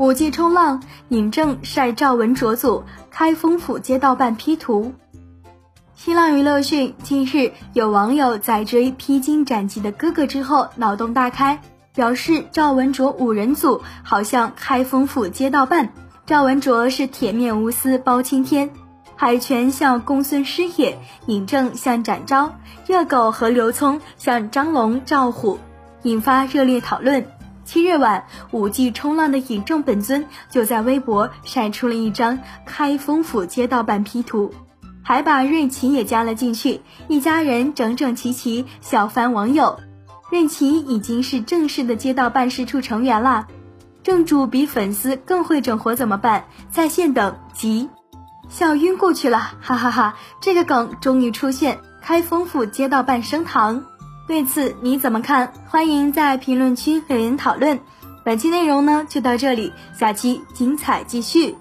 五 G 冲浪，尹正晒赵文卓组开封府街道办 P 图。新浪娱乐讯，近日有网友在追披荆斩棘的哥哥之后脑洞大开，表示赵文卓五人组好像开封府街道办。赵文卓是铁面无私包青天，海泉像公孙师爷，尹正像展昭，热狗和刘聪像张龙赵虎，引发热烈讨论。七日晚，五 G 冲浪的尹正本尊就在微博晒出了一张开封府街道办 P 图，还把任琦也加了进去，一家人整整齐齐笑翻网友。任琦已经是正式的街道办事处成员了，正主比粉丝更会整活怎么办？在线等急，笑晕过去了，哈哈哈！这个梗终于出现，开封府街道办升堂。对此你怎么看？欢迎在评论区留言讨论。本期内容呢就到这里，下期精彩继续。